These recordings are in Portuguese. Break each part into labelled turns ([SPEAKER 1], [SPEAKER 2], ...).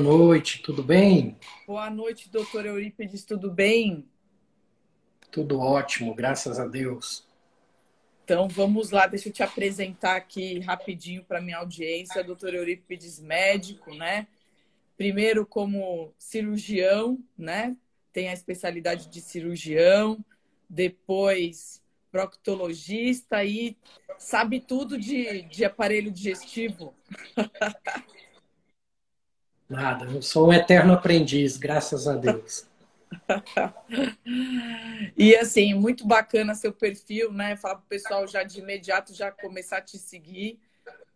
[SPEAKER 1] Noite, tudo bem?
[SPEAKER 2] Boa noite, doutor Eurípides, tudo bem?
[SPEAKER 1] Tudo ótimo, graças a Deus.
[SPEAKER 2] Então vamos lá, deixa eu te apresentar aqui rapidinho para minha audiência, doutor Eurípides, médico, né? Primeiro como cirurgião, né? Tem a especialidade de cirurgião, depois proctologista e sabe tudo de, de aparelho digestivo.
[SPEAKER 1] Nada, eu sou um eterno aprendiz, graças a Deus.
[SPEAKER 2] e assim, muito bacana seu perfil, né? Falar para o pessoal já de imediato já começar a te seguir,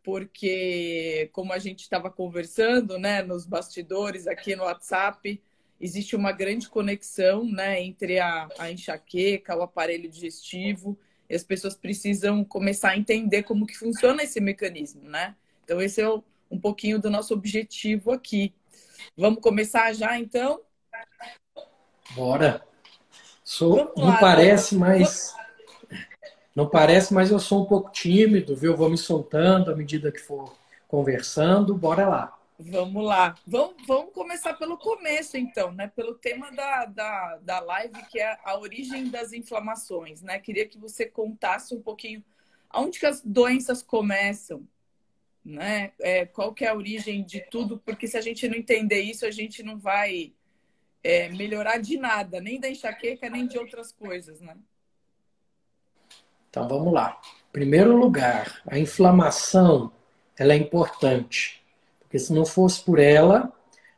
[SPEAKER 2] porque como a gente estava conversando, né, nos bastidores aqui no WhatsApp, existe uma grande conexão, né, entre a, a enxaqueca, o aparelho digestivo, e as pessoas precisam começar a entender como que funciona esse mecanismo, né? Então esse é o um pouquinho do nosso objetivo aqui. Vamos começar já, então?
[SPEAKER 1] Bora. Sou, não parece, mas não parece, mas eu sou um pouco tímido, viu? Vou me soltando à medida que for conversando. Bora lá.
[SPEAKER 2] Vamos lá. Vamos, vamos começar pelo começo, então, né? Pelo tema da, da, da live, que é a origem das inflamações, né? Queria que você contasse um pouquinho aonde que as doenças começam, né? É, qual que é a origem de tudo, porque se a gente não entender isso, a gente não vai é, melhorar de nada, nem da enxaqueca, nem de outras coisas, né?
[SPEAKER 1] Então vamos lá. Em primeiro lugar, a inflamação ela é importante, porque se não fosse por ela,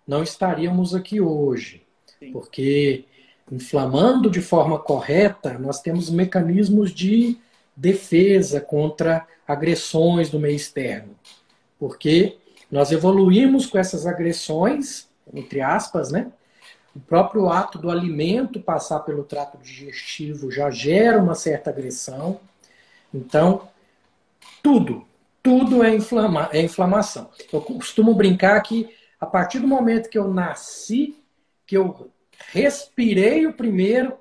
[SPEAKER 1] não estaríamos aqui hoje. Sim. Porque inflamando de forma correta, nós temos mecanismos de defesa contra agressões do meio externo. Porque nós evoluímos com essas agressões, entre aspas, né? O próprio ato do alimento passar pelo trato digestivo já gera uma certa agressão. Então, tudo, tudo é, inflama é inflamação. Eu costumo brincar que a partir do momento que eu nasci, que eu respirei o primeiro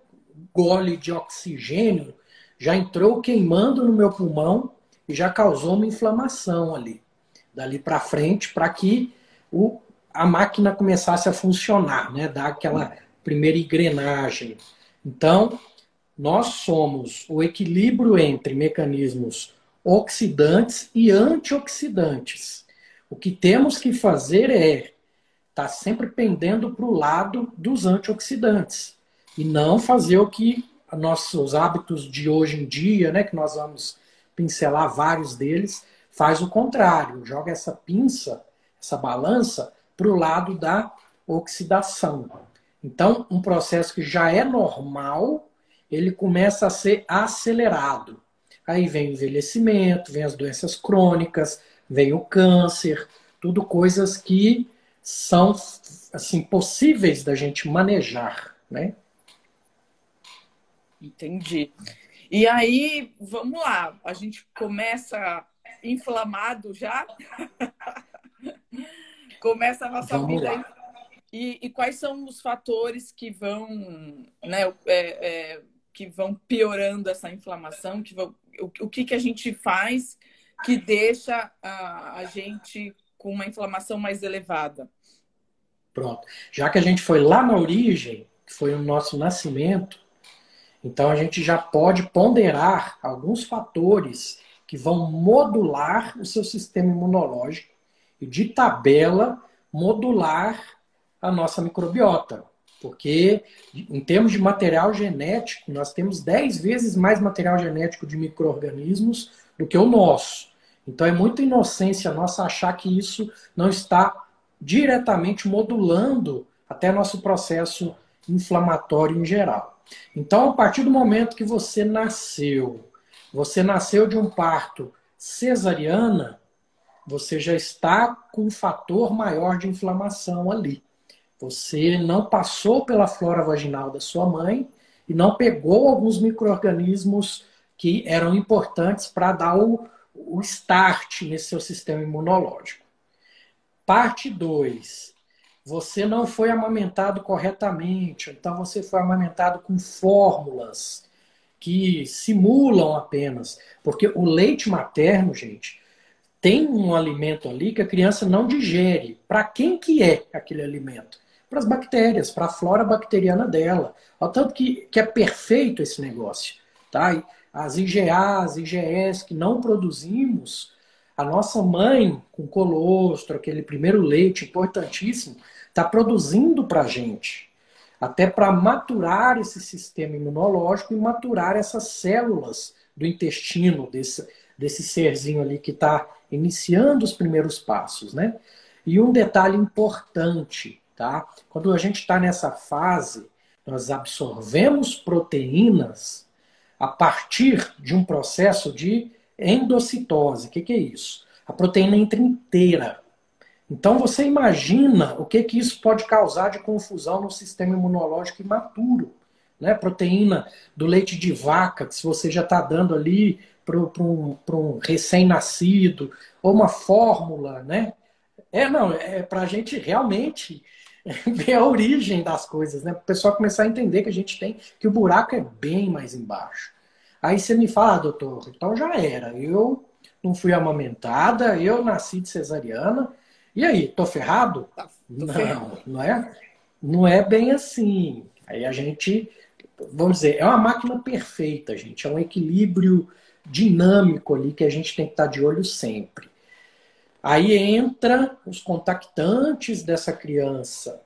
[SPEAKER 1] gole de oxigênio, já entrou queimando no meu pulmão e já causou uma inflamação ali, dali para frente, para que o, a máquina começasse a funcionar, né? dar aquela primeira engrenagem. Então, nós somos o equilíbrio entre mecanismos oxidantes e antioxidantes. O que temos que fazer é estar tá sempre pendendo para o lado dos antioxidantes e não fazer o que nossos hábitos de hoje em dia, né, que nós vamos pincelar vários deles, faz o contrário, joga essa pinça, essa balança para o lado da oxidação. Então, um processo que já é normal, ele começa a ser acelerado. Aí vem o envelhecimento, vem as doenças crônicas, vem o câncer, tudo coisas que são assim possíveis da gente manejar, né?
[SPEAKER 2] Entendi. E aí, vamos lá, a gente começa inflamado já. começa a nossa vamos vida. E, e, quais são os fatores que vão, né, é, é, que vão piorando essa inflamação? Que vão, o, o que, que a gente faz que deixa a, a gente com uma inflamação mais elevada?
[SPEAKER 1] Pronto. Já que a gente foi lá na origem, que foi o nosso nascimento, então a gente já pode ponderar alguns fatores que vão modular o seu sistema imunológico e de tabela modular a nossa microbiota. Porque em termos de material genético, nós temos 10 vezes mais material genético de micro-organismos do que o nosso. Então é muita inocência nossa achar que isso não está diretamente modulando até nosso processo inflamatório em geral. Então, a partir do momento que você nasceu, você nasceu de um parto cesariana, você já está com um fator maior de inflamação ali. Você não passou pela flora vaginal da sua mãe e não pegou alguns micro-organismos que eram importantes para dar o, o start nesse seu sistema imunológico. Parte 2. Você não foi amamentado corretamente, então você foi amamentado com fórmulas que simulam apenas. Porque o leite materno, gente, tem um alimento ali que a criança não digere. Para quem que é aquele alimento? Para as bactérias, para a flora bacteriana dela. Ao tanto que, que é perfeito esse negócio. Tá? As IgA, as IgS que não produzimos, a nossa mãe, com colostro, aquele primeiro leite importantíssimo, está produzindo para a gente. Até para maturar esse sistema imunológico e maturar essas células do intestino, desse, desse serzinho ali que está iniciando os primeiros passos, né? E um detalhe importante, tá? Quando a gente está nessa fase, nós absorvemos proteínas a partir de um processo de endocitose. O que, que é isso? A proteína entra inteira. Então você imagina o que, que isso pode causar de confusão no sistema imunológico imaturo. Né? Proteína do leite de vaca, que se você já está dando ali para um, um recém-nascido, ou uma fórmula, né? É, não, é para a gente realmente ver a origem das coisas, né? Para o pessoal começar a entender que a gente tem, que o buraco é bem mais embaixo. Aí você me fala, ah, doutor, então já era. Eu não fui amamentada, eu nasci de cesariana. E aí, tô ferrado? Tá, tô não, ferrado. não é? Não é bem assim. Aí a gente, vamos dizer, é uma máquina perfeita, gente. É um equilíbrio dinâmico ali que a gente tem que estar de olho sempre. Aí entra os contactantes dessa criança,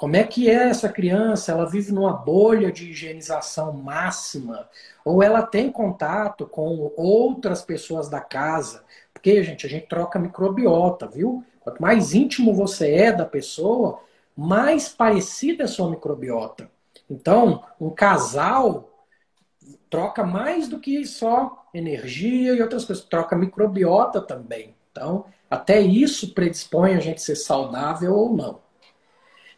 [SPEAKER 1] como é que é essa criança? Ela vive numa bolha de higienização máxima? Ou ela tem contato com outras pessoas da casa? Porque, gente, a gente troca microbiota, viu? Quanto mais íntimo você é da pessoa, mais parecida é a sua microbiota. Então, um casal troca mais do que só energia e outras coisas, troca microbiota também. Então, até isso predispõe a gente a ser saudável ou não.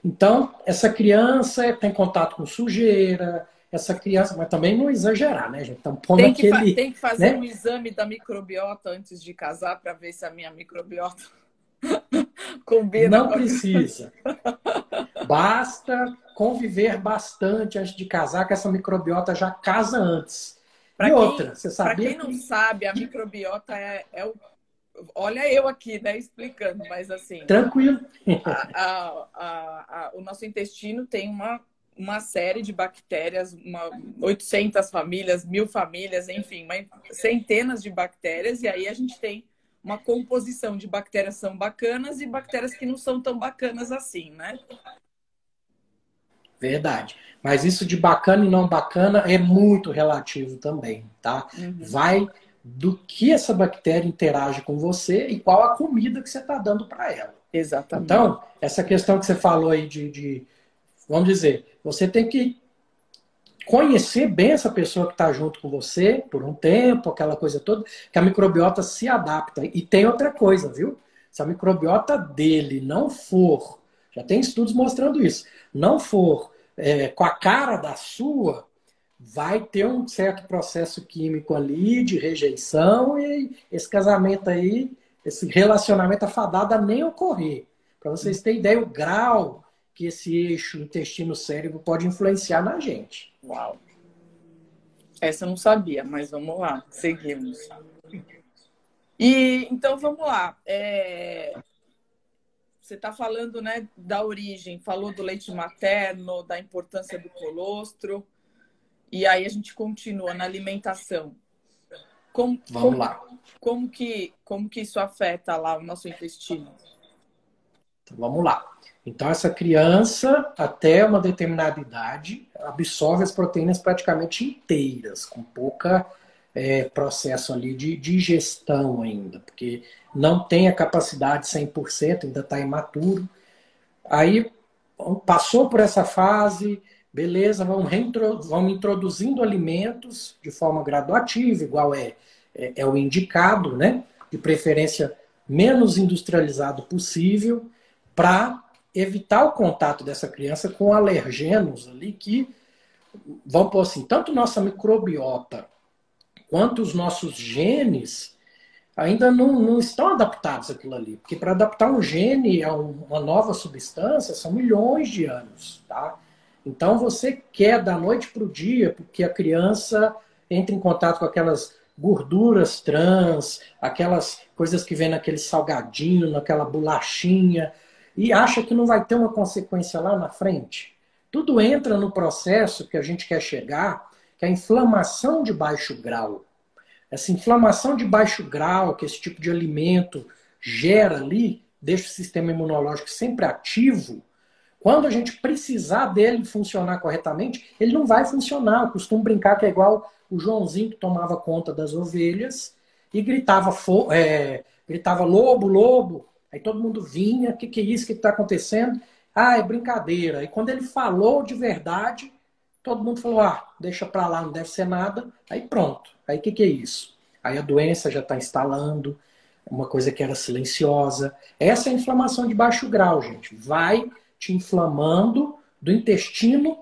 [SPEAKER 1] Então, essa criança tem contato com sujeira, essa criança, mas também não exagerar, né, gente? Então,
[SPEAKER 2] tem, que aquele, tem que fazer né? um exame da microbiota antes de casar para ver se a minha microbiota combina.
[SPEAKER 1] Não precisa. Basta conviver bastante antes de casar, que essa microbiota já casa antes. Pra e quem, outra, você sabia?
[SPEAKER 2] Para quem não sabe, a microbiota é, é o olha eu aqui, né, explicando, mas assim.
[SPEAKER 1] Tranquilo.
[SPEAKER 2] A, a, a, o nosso intestino tem uma, uma série de bactérias, uma, 800 famílias, mil famílias, enfim, centenas de bactérias, e aí a gente tem uma composição de bactérias são bacanas e bactérias que não são tão bacanas assim, né?
[SPEAKER 1] Verdade. Mas isso de bacana e não bacana é muito relativo também, tá? Uhum. Vai do que essa bactéria interage com você e qual a comida que você está dando para ela.
[SPEAKER 2] Exatamente.
[SPEAKER 1] Então, essa questão que você falou aí de, de vamos dizer, você tem que conhecer bem essa pessoa que está junto com você por um tempo, aquela coisa toda, que a microbiota se adapta. E tem outra coisa, viu? Se a microbiota dele não for, já tem estudos mostrando isso, não for é, com a cara da sua, vai ter um certo processo químico ali de rejeição e esse casamento aí, esse relacionamento afadado a nem ocorrer. Para vocês terem ideia, o grau que esse eixo intestino-cérebro pode influenciar na gente.
[SPEAKER 2] Uau! Essa eu não sabia, mas vamos lá, seguimos. E então vamos lá. É... Você está falando né, da origem, falou do leite materno, da importância do colostro. E aí a gente continua na alimentação. Como,
[SPEAKER 1] Vamos
[SPEAKER 2] como,
[SPEAKER 1] lá.
[SPEAKER 2] Como que, como que isso afeta lá o nosso intestino?
[SPEAKER 1] Então, vamos lá. Então, essa criança, até uma determinada idade, absorve as proteínas praticamente inteiras, com pouca é, processo ali de digestão ainda, porque não tem a capacidade 100%, ainda está imaturo. Aí, passou por essa fase, beleza, vamos, vamos introduzindo alimentos de forma graduativa, igual é, é, é o indicado, né? De preferência menos industrializado possível, para evitar o contato dessa criança com alergenos ali que vamos pôr assim, tanto nossa microbiota quanto os nossos genes ainda não, não estão adaptados àquilo ali. Porque para adaptar um gene a uma nova substância são milhões de anos, tá? Então você quer da noite para o dia, porque a criança entra em contato com aquelas gorduras trans, aquelas coisas que vem naquele salgadinho, naquela bolachinha, e acha que não vai ter uma consequência lá na frente. Tudo entra no processo que a gente quer chegar, que é a inflamação de baixo grau. Essa inflamação de baixo grau que esse tipo de alimento gera ali, deixa o sistema imunológico sempre ativo. Quando a gente precisar dele funcionar corretamente, ele não vai funcionar. Eu costumo brincar que é igual o Joãozinho que tomava conta das ovelhas e gritava, é, gritava lobo, lobo. Aí todo mundo vinha, o que, que é isso que está acontecendo? Ah, é brincadeira. E quando ele falou de verdade, todo mundo falou: ah, deixa para lá, não deve ser nada. Aí pronto. Aí o que, que é isso? Aí a doença já está instalando, uma coisa que era silenciosa. Essa é a inflamação de baixo grau, gente. Vai te inflamando do intestino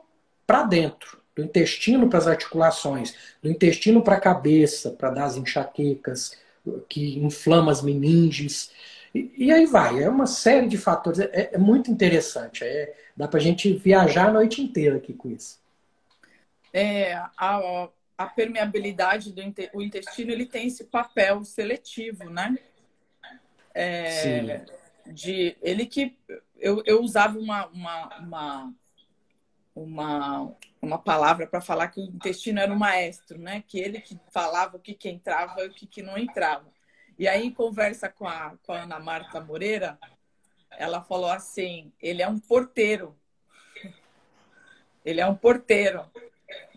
[SPEAKER 1] para dentro, do intestino para as articulações, do intestino para a cabeça, para dar as enxaquecas, que inflama as meninges. E, e, aí vai, é uma série de fatores, é, é muito interessante. É, dá para a gente viajar a noite inteira aqui com isso.
[SPEAKER 2] É, a, a permeabilidade do o intestino ele tem esse papel seletivo, né? É, Sim. De, ele que eu, eu usava uma, uma, uma, uma, uma palavra para falar que o intestino era um maestro, né? Que ele que falava o que, que entrava e o que, que não entrava. E aí, em conversa com a, com a Ana Marta Moreira, ela falou assim: ele é um porteiro. Ele é um porteiro,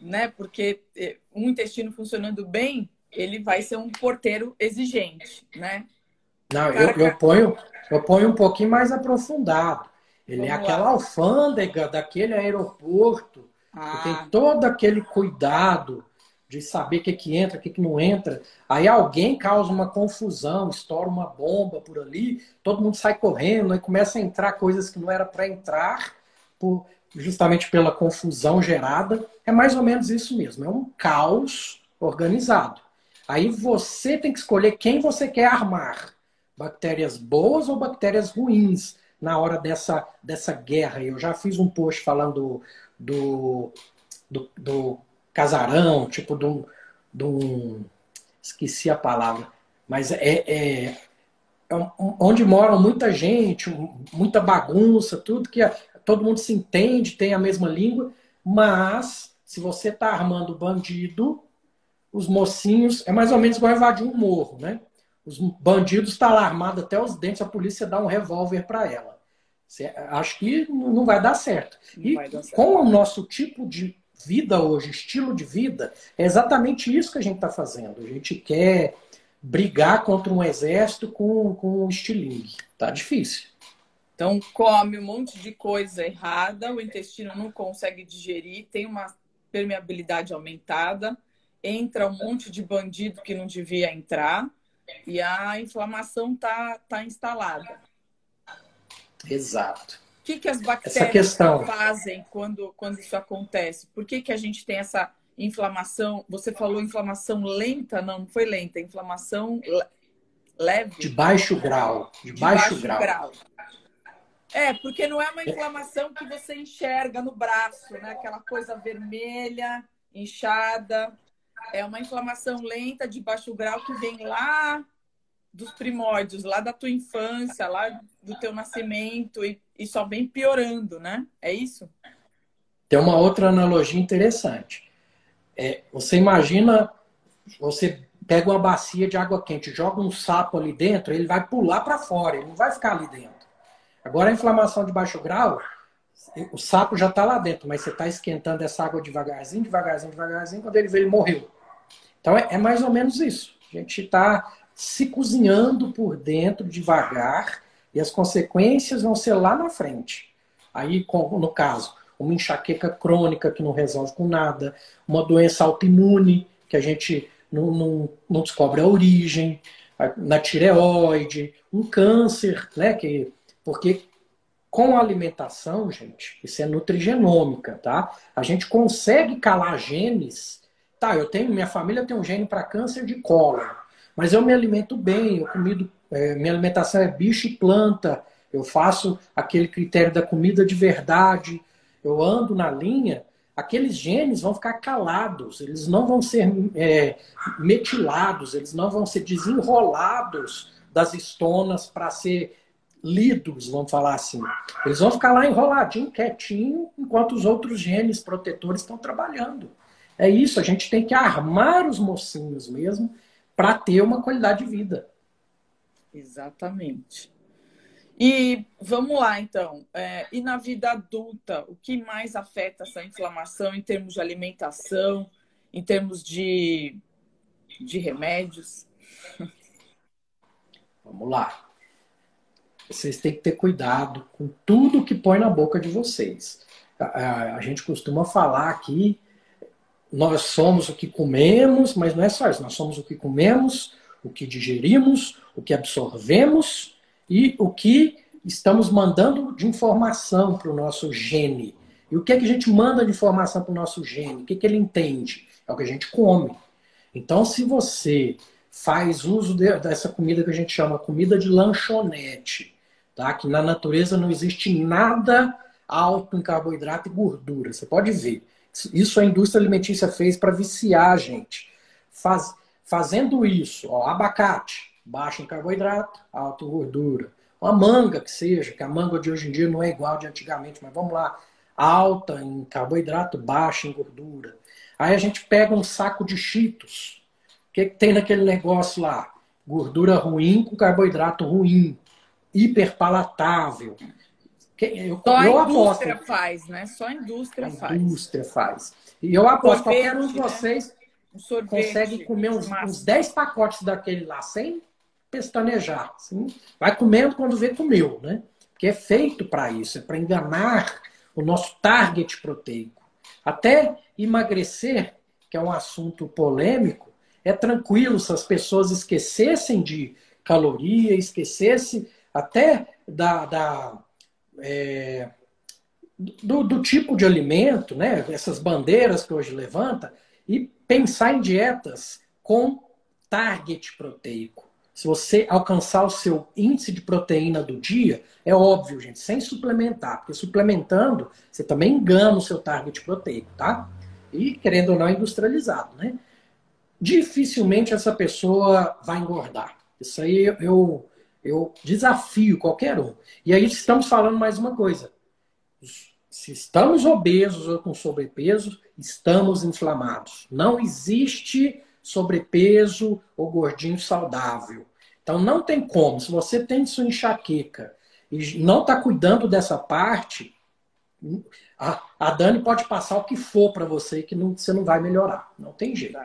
[SPEAKER 2] né? Porque eh, um intestino funcionando bem, ele vai ser um porteiro exigente, né?
[SPEAKER 1] Não, eu, eu, ponho, eu ponho um pouquinho mais aprofundado. Ele é Vamos é aquela lá. alfândega daquele aeroporto, ah. que tem todo aquele cuidado de saber o que, que entra, o que, que não entra. Aí alguém causa uma confusão, estoura uma bomba por ali, todo mundo sai correndo, aí começa a entrar coisas que não era para entrar, por, justamente pela confusão gerada. É mais ou menos isso mesmo, é um caos organizado. Aí você tem que escolher quem você quer armar. Bactérias boas ou bactérias ruins na hora dessa, dessa guerra. Eu já fiz um post falando do, do, do casarão, tipo de um, de um esqueci a palavra, mas é, é, é onde moram muita gente, muita bagunça, tudo que todo mundo se entende, tem a mesma língua, mas se você está armando bandido, os mocinhos, é mais ou menos igual invadir um morro, né? Os bandidos estão tá lá armados até os dentes, a polícia dá um revólver para ela. Acho que não vai dar certo. Não e dar certo. com o nosso tipo de vida hoje, estilo de vida, é exatamente isso que a gente está fazendo. A gente quer brigar contra um exército com, com um estilingue. Tá difícil.
[SPEAKER 2] Então, come um monte de coisa errada, o intestino não consegue digerir, tem uma permeabilidade aumentada, entra um monte de bandido que não devia entrar e a inflamação tá, tá instalada.
[SPEAKER 1] Exato.
[SPEAKER 2] O que, que as bactérias fazem quando, quando isso acontece? Por que, que a gente tem essa inflamação? Você falou inflamação lenta? Não, não foi lenta. Inflamação leve.
[SPEAKER 1] De baixo grau. De, de baixo, baixo grau. grau.
[SPEAKER 2] É, porque não é uma inflamação que você enxerga no braço, né? Aquela coisa vermelha, inchada. É uma inflamação lenta de baixo grau que vem lá dos primórdios, lá da tua infância, lá do teu nascimento e, e só vem piorando, né? É isso?
[SPEAKER 1] Tem uma outra analogia interessante. É, você imagina, você pega uma bacia de água quente, joga um sapo ali dentro, ele vai pular para fora, ele não vai ficar ali dentro. Agora a inflamação de baixo grau, o sapo já está lá dentro, mas você está esquentando essa água devagarzinho, devagarzinho, devagarzinho, quando ele veio, ele morreu. Então é, é mais ou menos isso. A gente está se cozinhando por dentro devagar e as consequências vão ser lá na frente. Aí, no caso, uma enxaqueca crônica que não resolve com nada, uma doença autoimune que a gente não, não, não descobre a origem, na tireoide, um câncer, né? Que, porque com a alimentação, gente, isso é nutrigenômica, tá? A gente consegue calar genes. Tá, eu tenho, minha família tem um gene para câncer de cólon, mas eu me alimento bem, eu comido, é, minha alimentação é bicho e planta, eu faço aquele critério da comida de verdade, eu ando na linha, aqueles genes vão ficar calados, eles não vão ser é, metilados, eles não vão ser desenrolados das estonas para ser lidos, vamos falar assim. Eles vão ficar lá enroladinho, quietinho, enquanto os outros genes protetores estão trabalhando. É isso, a gente tem que armar os mocinhos mesmo para ter uma qualidade de vida.
[SPEAKER 2] Exatamente. E vamos lá, então. É, e na vida adulta, o que mais afeta essa inflamação em termos de alimentação, em termos de, de remédios?
[SPEAKER 1] Vamos lá. Vocês têm que ter cuidado com tudo que põe na boca de vocês. A, a, a gente costuma falar aqui, nós somos o que comemos, mas não é só isso. Nós somos o que comemos, o que digerimos, o que absorvemos e o que estamos mandando de informação para o nosso gene. E o que é que a gente manda de informação para o nosso gene? O que, é que ele entende? É o que a gente come. Então, se você faz uso de, dessa comida que a gente chama comida de lanchonete, tá? que na natureza não existe nada alto em carboidrato e gordura. Você pode ver. Isso a indústria alimentícia fez para viciar a gente. Faz, fazendo isso, ó, abacate, baixo em carboidrato, alto em gordura. Uma manga que seja, que a manga de hoje em dia não é igual de antigamente, mas vamos lá, alta em carboidrato, baixa em gordura. Aí a gente pega um saco de cheetos. O que, que tem naquele negócio lá? Gordura ruim com carboidrato ruim, hiperpalatável.
[SPEAKER 2] Eu, Só a indústria aposto, faz, né? Só a indústria a faz.
[SPEAKER 1] indústria faz. E eu aposto, Sorvete, qualquer um de né? vocês né? um consegue comer uns, uns 10 pacotes daquele lá sem pestanejar. Assim. Vai comendo quando vê, comeu, né? Porque é feito para isso, é para enganar o nosso target proteico. Até emagrecer, que é um assunto polêmico, é tranquilo se as pessoas esquecessem de caloria, esquecessem até da, da é, do, do, tipo de alimento, né? essas bandeiras que hoje levanta, e pensar em dietas com target proteico. Se você alcançar o seu índice de proteína do dia, é óbvio, gente, sem suplementar, porque suplementando, você também engana o seu target proteico, tá? E querendo ou não, é industrializado, né? Dificilmente essa pessoa vai engordar. Isso aí eu, eu desafio qualquer um. E aí estamos falando mais uma coisa. Se estamos obesos ou com sobrepeso, estamos inflamados. Não existe sobrepeso ou gordinho saudável. Então não tem como. Se você tem sua enxaqueca e não está cuidando dessa parte, a, Dani pode passar o que for para você que não, você não vai melhorar. Não tem jeito.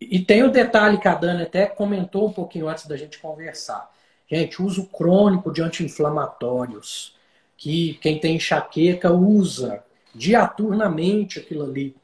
[SPEAKER 1] E tem o detalhe que a Dani até comentou um pouquinho antes da gente conversar. Gente, uso crônico de anti-inflamatórios, que quem tem enxaqueca usa diaturnamente aquilo ali.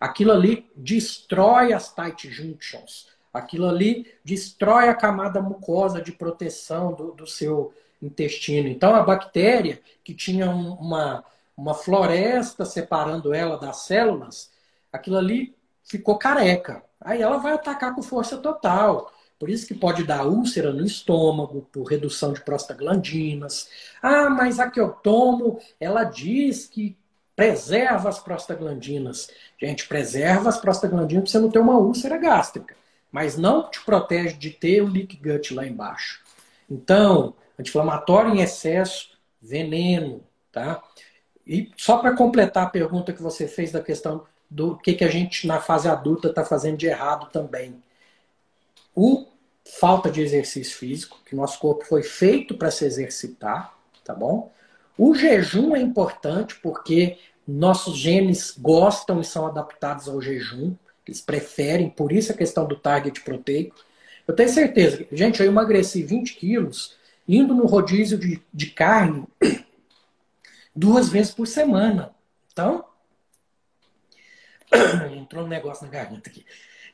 [SPEAKER 1] Aquilo ali destrói as tight junctions. Aquilo ali destrói a camada mucosa de proteção do, do seu intestino. Então, a bactéria, que tinha uma, uma floresta separando ela das células, aquilo ali ficou careca. Aí ela vai atacar com força total. Por isso que pode dar úlcera no estômago, por redução de prostaglandinas. Ah, mas a que eu tomo, ela diz que preserva as prostaglandinas. Gente, preserva as prostaglandinas para você não ter uma úlcera gástrica, mas não te protege de ter o leak gut lá embaixo. Então, anti-inflamatório em excesso, veneno, tá? E só para completar a pergunta que você fez da questão do que, que a gente na fase adulta está fazendo de errado também. O falta de exercício físico, que nosso corpo foi feito para se exercitar, tá bom? O jejum é importante porque nossos genes gostam e são adaptados ao jejum, eles preferem, por isso a questão do target proteico. Eu tenho certeza, gente, eu emagreci 20 quilos indo no rodízio de, de carne duas vezes por semana. Então, entrou um negócio na garganta aqui.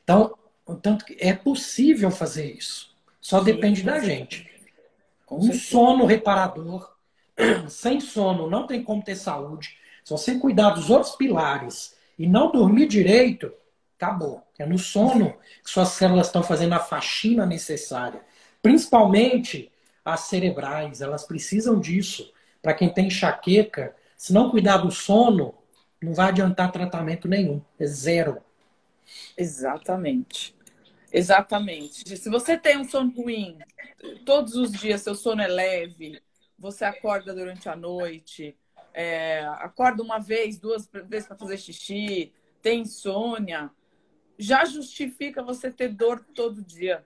[SPEAKER 1] Então, tanto que é possível fazer isso. Só depende da gente. Um sono reparador, sem sono não tem como ter saúde. Se você cuidar dos outros pilares e não dormir direito, acabou. É no sono que suas células estão fazendo a faxina necessária. Principalmente as cerebrais, elas precisam disso. Para quem tem enxaqueca, se não cuidar do sono, não vai adiantar tratamento nenhum. É zero.
[SPEAKER 2] Exatamente. Exatamente. Se você tem um sono ruim, todos os dias seu sono é leve, você acorda durante a noite, é, acorda uma vez, duas vezes para fazer xixi, tem insônia, já justifica você ter dor todo dia.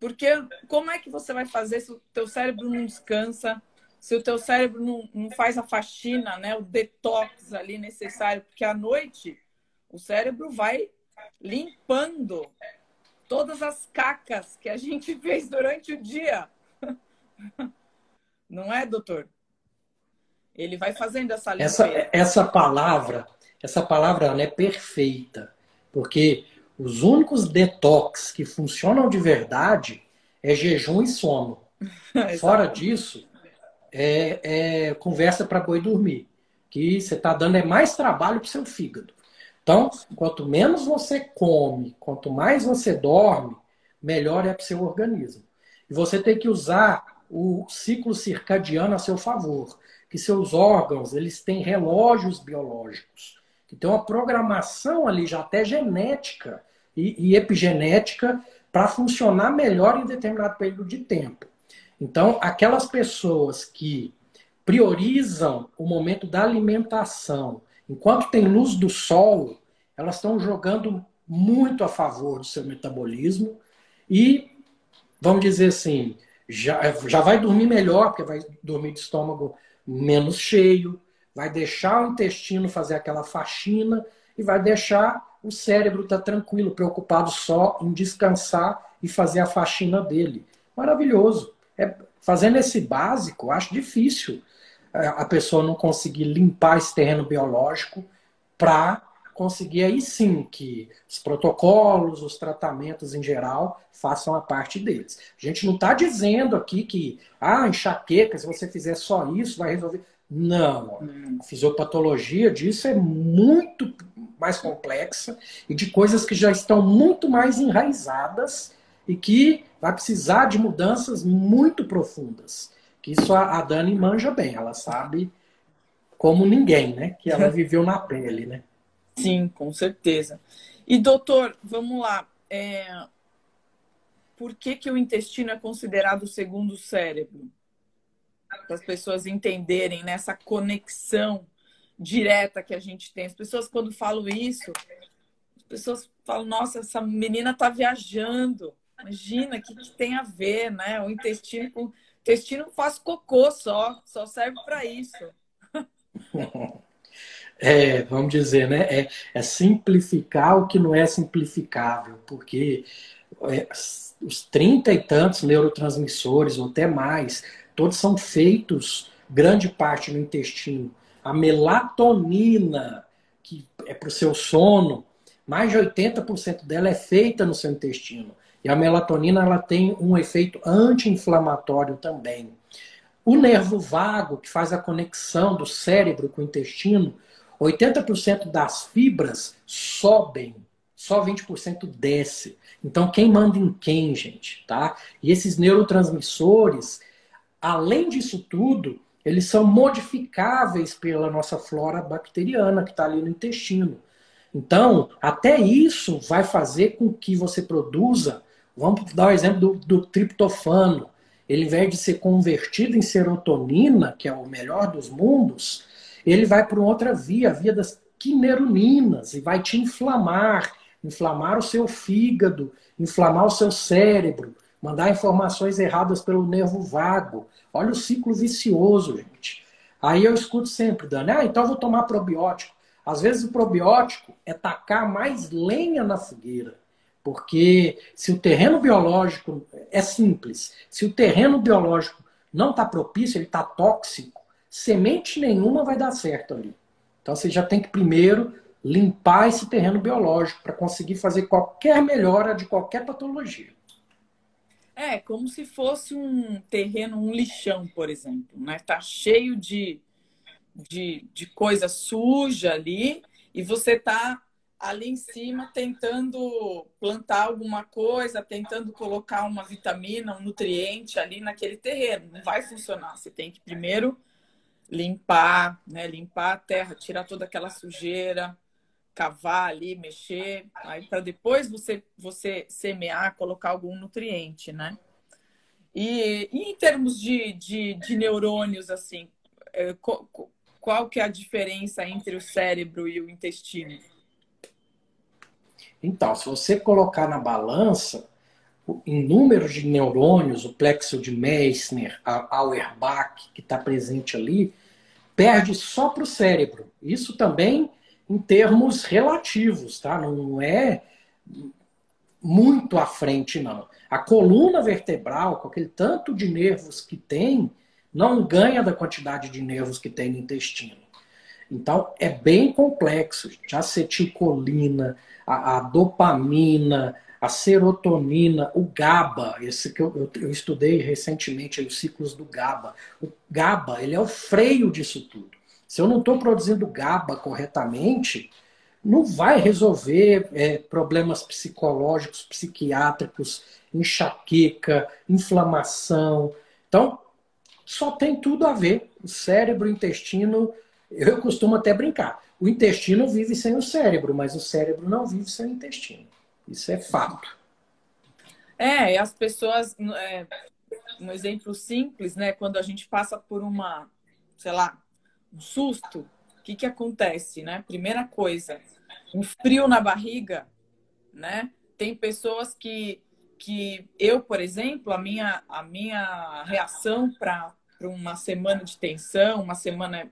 [SPEAKER 2] Porque como é que você vai fazer se o teu cérebro não descansa, se o teu cérebro não, não faz a faxina, né, o detox ali necessário? Porque à noite o cérebro vai limpando todas as cacas que a gente fez durante o dia. Não é, doutor? Ele vai fazendo essa
[SPEAKER 1] limpeza. Essa, essa palavra, essa palavra ela é perfeita, porque os únicos detox que funcionam de verdade é jejum e sono. Fora disso, é, é conversa para boi dormir. Que você está dando é mais trabalho para o seu fígado. Então, quanto menos você come, quanto mais você dorme, melhor é para o seu organismo. E você tem que usar o ciclo circadiano a seu favor, que seus órgãos eles têm relógios biológicos, que tem uma programação ali já até genética e, e epigenética para funcionar melhor em determinado período de tempo. Então, aquelas pessoas que priorizam o momento da alimentação Enquanto tem luz do sol, elas estão jogando muito a favor do seu metabolismo e, vamos dizer assim, já, já vai dormir melhor, porque vai dormir de estômago menos cheio, vai deixar o intestino fazer aquela faxina e vai deixar o cérebro estar tá tranquilo, preocupado só em descansar e fazer a faxina dele. Maravilhoso. É, fazendo esse básico, acho difícil a pessoa não conseguir limpar esse terreno biológico para conseguir aí sim que os protocolos, os tratamentos em geral façam a parte deles. A gente não está dizendo aqui que ah, enxaqueca, se você fizer só isso, vai resolver. Não. A fisiopatologia disso é muito mais complexa e de coisas que já estão muito mais enraizadas e que vai precisar de mudanças muito profundas. Isso a, a Dani manja bem, ela sabe como ninguém, né? Que ela viveu na pele, né?
[SPEAKER 2] Sim, com certeza. E doutor, vamos lá. É... Por que, que o intestino é considerado o segundo cérebro? Para as pessoas entenderem nessa né, conexão direta que a gente tem. As pessoas, quando falam isso, as pessoas falam: nossa, essa menina está viajando. Imagina, o que, que tem a ver, né? O intestino com intestino faz cocô só, só serve para isso.
[SPEAKER 1] É, vamos dizer, né? É, é, simplificar o que não é simplificável, porque é, os trinta e tantos neurotransmissores, ou até mais, todos são feitos, grande parte no intestino. A melatonina, que é para o seu sono, mais de 80% dela é feita no seu intestino. E a melatonina ela tem um efeito anti-inflamatório também. O nervo vago, que faz a conexão do cérebro com o intestino, 80% das fibras sobem, só 20% desce. Então, quem manda em quem, gente, tá? E esses neurotransmissores, além disso tudo, eles são modificáveis pela nossa flora bacteriana que está ali no intestino. Então, até isso vai fazer com que você produza Vamos dar o exemplo do, do triptofano. Ele, ao invés de ser convertido em serotonina, que é o melhor dos mundos, ele vai para outra via, a via das quineroninas, e vai te inflamar, inflamar o seu fígado, inflamar o seu cérebro, mandar informações erradas pelo nervo vago. Olha o ciclo vicioso, gente. Aí eu escuto sempre, Dani, ah, então eu vou tomar probiótico. Às vezes o probiótico é tacar mais lenha na fogueira. Porque se o terreno biológico é simples, se o terreno biológico não está propício, ele está tóxico, semente nenhuma vai dar certo ali. Então você já tem que primeiro limpar esse terreno biológico para conseguir fazer qualquer melhora de qualquer patologia.
[SPEAKER 2] É, como se fosse um terreno, um lixão, por exemplo, né? Tá cheio de, de, de coisa suja ali e você tá ali em cima tentando plantar alguma coisa, tentando colocar uma vitamina, um nutriente ali naquele terreno. Não vai funcionar. Você tem que primeiro limpar, né? Limpar a terra, tirar toda aquela sujeira, cavar ali, mexer, aí para depois você você semear, colocar algum nutriente, né? E, e em termos de, de, de, neurônios, assim, é, qual, qual que é a diferença entre o cérebro e o intestino?
[SPEAKER 1] Então, se você colocar na balança, em número de neurônios, o plexo de Meissner, a Auerbach, que está presente ali, perde só para o cérebro. Isso também em termos relativos, tá? Não é muito à frente, não. A coluna vertebral, com aquele tanto de nervos que tem, não ganha da quantidade de nervos que tem no intestino. Então, é bem complexo. A acetilcolina, a, a dopamina, a serotonina, o GABA, esse que eu, eu, eu estudei recentemente, os ciclos do GABA. O GABA, ele é o freio disso tudo. Se eu não estou produzindo GABA corretamente, não vai resolver é, problemas psicológicos, psiquiátricos, enxaqueca, inflamação. Então, só tem tudo a ver. O cérebro, o intestino, eu costumo até brincar. O intestino vive sem o cérebro, mas o cérebro não vive sem o intestino. Isso é fato.
[SPEAKER 2] É, as pessoas, é, um exemplo simples, né? Quando a gente passa por uma, sei lá, um susto, o que, que acontece, né? Primeira coisa, um frio na barriga, né? Tem pessoas que, que eu, por exemplo, a minha, a minha reação para uma semana de tensão, uma semana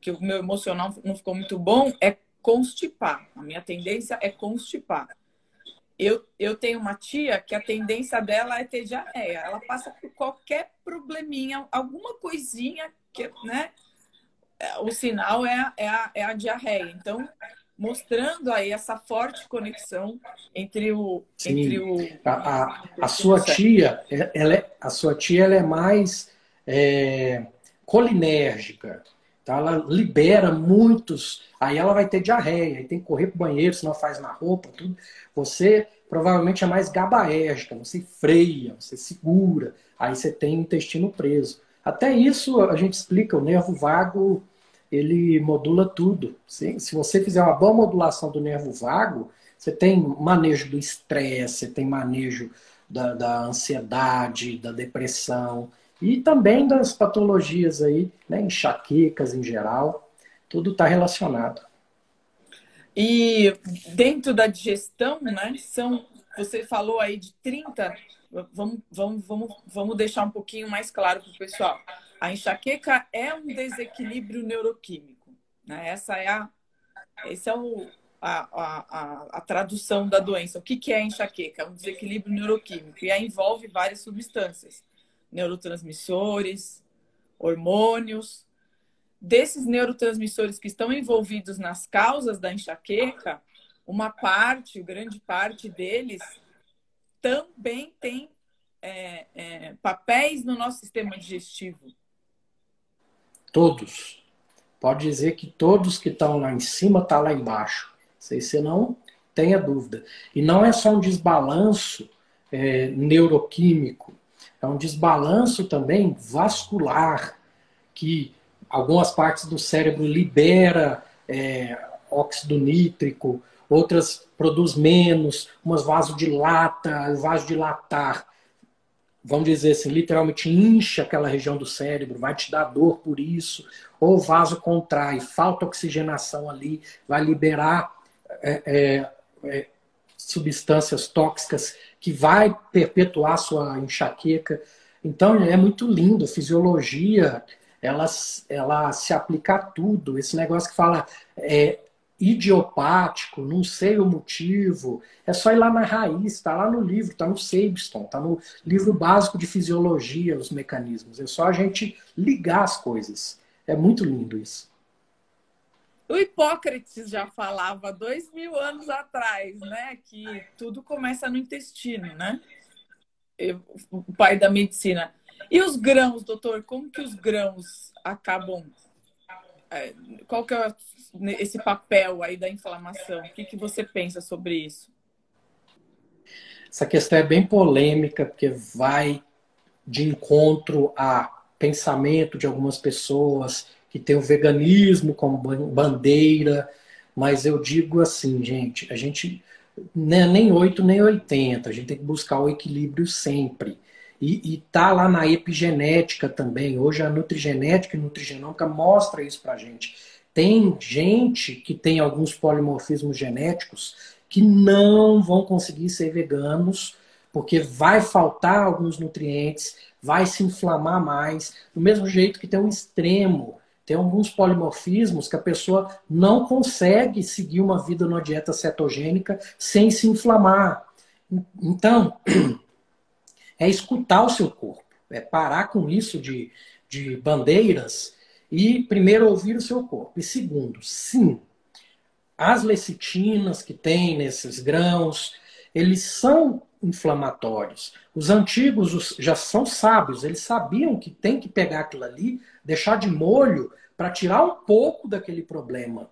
[SPEAKER 2] que o meu emocional não ficou muito bom, é constipar. A minha tendência é constipar. Eu, eu tenho uma tia que a tendência dela é ter diarreia. Ela passa por qualquer probleminha, alguma coisinha que, né? É, o sinal é, a, é, a, é a diarreia. Então, mostrando aí essa forte conexão entre o Sim. entre o
[SPEAKER 1] a, a, a sua tia ela é, a sua tia ela é mais é, colinérgica tá? ela libera muitos aí ela vai ter diarreia aí tem que correr para o banheiro senão faz na roupa tudo você provavelmente é mais gabaérgica você freia você segura aí você tem intestino preso até isso a gente explica, o nervo vago ele modula tudo. Se, se você fizer uma boa modulação do nervo vago, você tem manejo do estresse, você tem manejo da, da, ansiedade, da depressão e também das patologias aí, né, enxaquecas em geral, tudo está relacionado.
[SPEAKER 2] E dentro da digestão, né, são, você falou aí de 30 vamos, vamos, vamos, vamos deixar um pouquinho mais claro para o pessoal. A enxaqueca é um desequilíbrio neuroquímico. Né? Essa é a, esse é o, a, a, a, tradução da doença. O que, que é enxaqueca? É um desequilíbrio neuroquímico e envolve várias substâncias, neurotransmissores, hormônios. Desses neurotransmissores que estão envolvidos nas causas da enxaqueca, uma parte, grande parte deles, também tem é, é, papéis no nosso sistema digestivo?
[SPEAKER 1] Todos. Pode dizer que todos que estão lá em cima estão tá lá embaixo. Se você não tenha dúvida. E não é só um desbalanço é, neuroquímico, é um desbalanço também vascular, que algumas partes do cérebro libera é, óxido nítrico, outras produz menos, umas vasodilata, vasodilatar, vamos dizer assim, literalmente incha aquela região do cérebro, vai te dar dor por isso, ou vaso contrai, falta oxigenação ali, vai liberar é, é, é, substâncias tóxicas que vai perpetuar sua enxaqueca. Então é muito lindo, a fisiologia ela, ela se aplica a tudo. Esse negócio que fala é, idiopático, não sei o motivo. É só ir lá na raiz, está lá no livro, está no Sabeston, está no livro básico de fisiologia, os mecanismos. É só a gente ligar as coisas. É muito lindo isso.
[SPEAKER 2] O Hipócrates já falava dois mil anos atrás, né? Que tudo começa no intestino, né? O pai da medicina. E os grãos, doutor? Como que os grãos acabam? É, qual que é esse papel aí da inflamação? O que, que você pensa sobre isso?
[SPEAKER 1] Essa questão é bem polêmica, porque vai de encontro a pensamento de algumas pessoas que tem o veganismo como bandeira, mas eu digo assim, gente, a gente não é nem 8 nem 80, a gente tem que buscar o equilíbrio sempre. E, e tá lá na epigenética também. Hoje a nutrigenética e nutrigenômica mostra isso pra gente. Tem gente que tem alguns polimorfismos genéticos que não vão conseguir ser veganos porque vai faltar alguns nutrientes, vai se inflamar mais, do mesmo jeito que tem um extremo, tem alguns polimorfismos que a pessoa não consegue seguir uma vida numa dieta cetogênica sem se inflamar. Então, é escutar o seu corpo, é parar com isso de, de bandeiras e, primeiro, ouvir o seu corpo. E, segundo, sim, as lecitinas que tem nesses grãos, eles são inflamatórios. Os antigos já são sábios, eles sabiam que tem que pegar aquilo ali, deixar de molho para tirar um pouco daquele problema.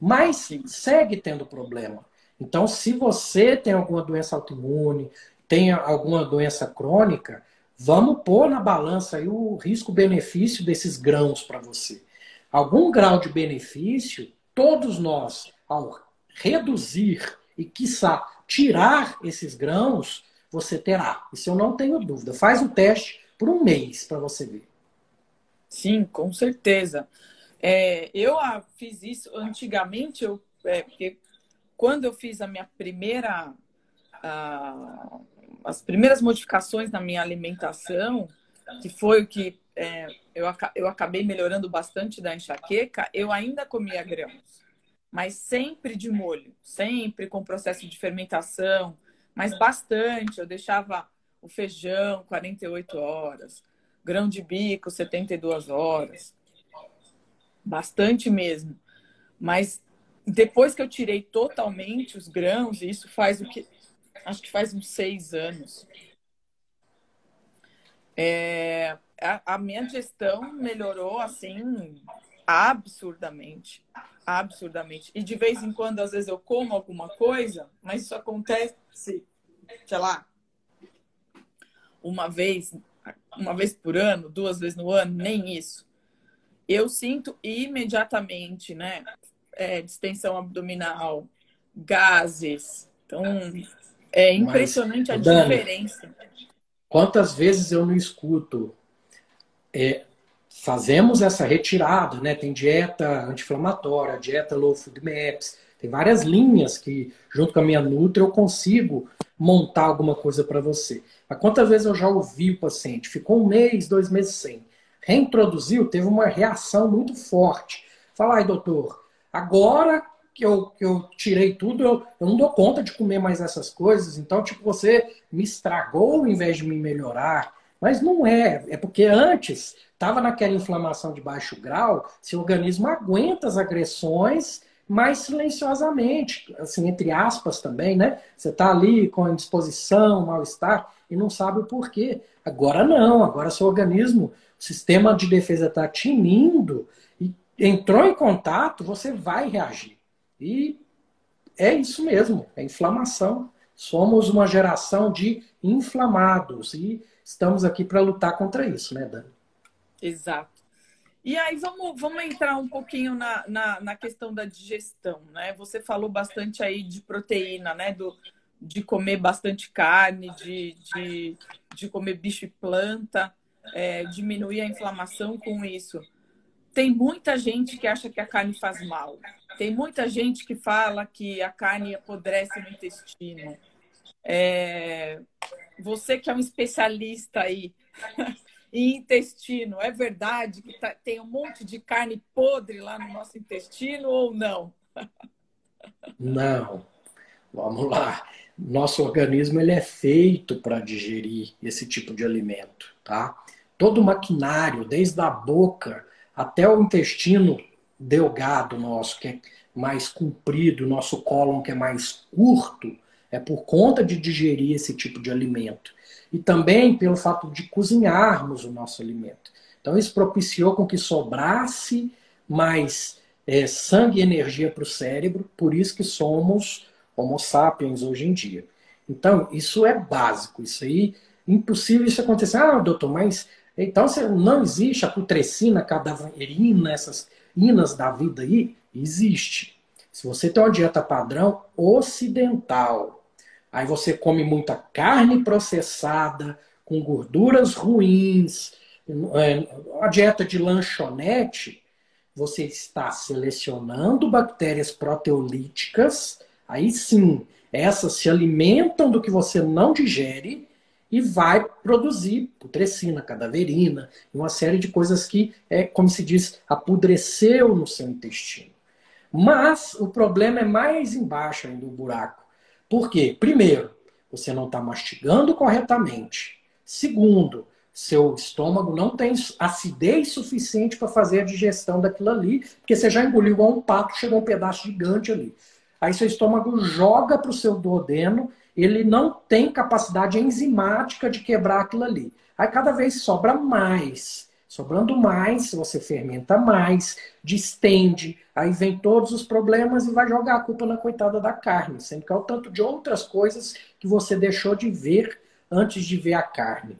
[SPEAKER 1] Mas segue tendo problema. Então, se você tem alguma doença autoimune, tem alguma doença crônica, vamos pôr na balança aí o risco-benefício desses grãos para você. Algum grau de benefício, todos nós, ao reduzir e, quiçá, tirar esses grãos, você terá. Isso eu não tenho dúvida. Faz o teste por um mês para você ver.
[SPEAKER 2] Sim, com certeza. É, eu fiz isso antigamente, eu, é, porque quando eu fiz a minha primeira. A, as primeiras modificações na minha alimentação, que foi o que é, eu, eu acabei melhorando bastante da enxaqueca, eu ainda comia grãos mas sempre de molho, sempre com processo de fermentação, mas bastante. Eu deixava o feijão 48 horas, grão de bico 72 horas, bastante mesmo. Mas depois que eu tirei totalmente os grãos, isso faz o que acho que faz uns seis anos. É, a, a minha digestão melhorou assim absurdamente absurdamente. E de vez em quando, às vezes, eu como alguma coisa, mas isso acontece, sei lá, uma vez, uma vez por ano, duas vezes no ano, nem isso. Eu sinto imediatamente, né? É, distensão abdominal, gases. Então, é impressionante mas, a Dani, diferença.
[SPEAKER 1] Quantas vezes eu não escuto é, fazemos essa retirada, né? Tem dieta anti-inflamatória, dieta low food maps, tem várias linhas que, junto com a minha Nutri, eu consigo montar alguma coisa para você. Mas quantas vezes eu já ouvi o paciente, ficou um mês, dois meses sem, reintroduziu, teve uma reação muito forte. Fala, ai, doutor, agora que eu, que eu tirei tudo, eu, eu não dou conta de comer mais essas coisas, então, tipo, você me estragou em vez de me melhorar. Mas não é, é porque antes estava naquela inflamação de baixo grau, seu organismo aguenta as agressões mais silenciosamente, assim, entre aspas também, né? Você está ali com indisposição, mal-estar e não sabe o porquê. Agora não, agora seu organismo, o sistema de defesa está tinindo e entrou em contato, você vai reagir. E é isso mesmo, é inflamação. Somos uma geração de inflamados e estamos aqui para lutar contra isso, né, Dani?
[SPEAKER 2] Exato. E aí vamos, vamos entrar um pouquinho na, na, na, questão da digestão, né? Você falou bastante aí de proteína, né? Do, de comer bastante carne, de, de, de comer bicho e planta, é, diminuir a inflamação com isso. Tem muita gente que acha que a carne faz mal. Tem muita gente que fala que a carne apodrece no intestino. É, você que é um especialista aí, e intestino. É verdade que tá, tem um monte de carne podre lá no nosso intestino ou não?
[SPEAKER 1] Não. Vamos lá. Nosso organismo ele é feito para digerir esse tipo de alimento, tá? Todo o maquinário, desde a boca até o intestino delgado nosso, que é mais comprido, nosso cólon que é mais curto, é por conta de digerir esse tipo de alimento. E também pelo fato de cozinharmos o nosso alimento. Então isso propiciou com que sobrasse mais é, sangue e energia para o cérebro, por isso que somos homo sapiens hoje em dia. Então, isso é básico, isso aí, impossível isso acontecer. Ah, doutor, mas então não existe a putrescina, cadaverina, essas inas da vida aí? Existe. Se você tem uma dieta padrão ocidental, aí você come muita carne processada, com gorduras ruins, é, a dieta de lanchonete, você está selecionando bactérias proteolíticas, aí sim, essas se alimentam do que você não digere e vai produzir putrescina, cadaverina, uma série de coisas que, é, como se diz, apodreceu no seu intestino. Mas o problema é mais embaixo ainda do buraco. Por quê? Primeiro, você não está mastigando corretamente. Segundo, seu estômago não tem acidez suficiente para fazer a digestão daquilo ali, porque você já engoliu igual um pato, chegou um pedaço gigante ali. Aí seu estômago joga para o seu duodeno, ele não tem capacidade enzimática de quebrar aquilo ali. Aí cada vez sobra mais. Sobrando mais, você fermenta mais, distende, aí vem todos os problemas e vai jogar a culpa na coitada da carne, sendo que é o tanto de outras coisas que você deixou de ver antes de ver a carne.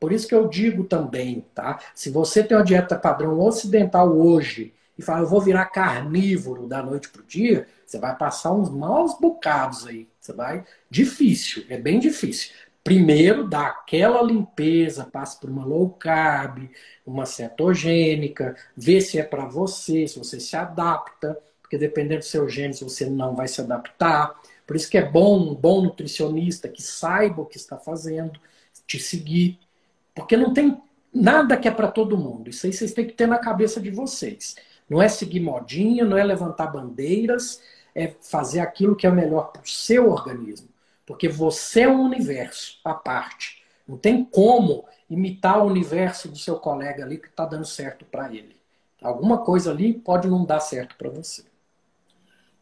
[SPEAKER 1] Por isso que eu digo também, tá? Se você tem uma dieta padrão ocidental hoje e fala, eu vou virar carnívoro da noite para o dia, você vai passar uns maus bocados aí. Você vai. Difícil, é bem difícil. Primeiro, dá aquela limpeza, passa por uma low carb, uma cetogênica, vê se é para você, se você se adapta, porque dependendo do seu gênero, você não vai se adaptar. Por isso que é bom um bom nutricionista que saiba o que está fazendo, te seguir. Porque não tem nada que é para todo mundo. Isso aí vocês têm que ter na cabeça de vocês. Não é seguir modinha, não é levantar bandeiras, é fazer aquilo que é melhor para o seu organismo. Porque você é um universo à parte. Não tem como imitar o universo do seu colega ali que está dando certo para ele. Alguma coisa ali pode não dar certo para você.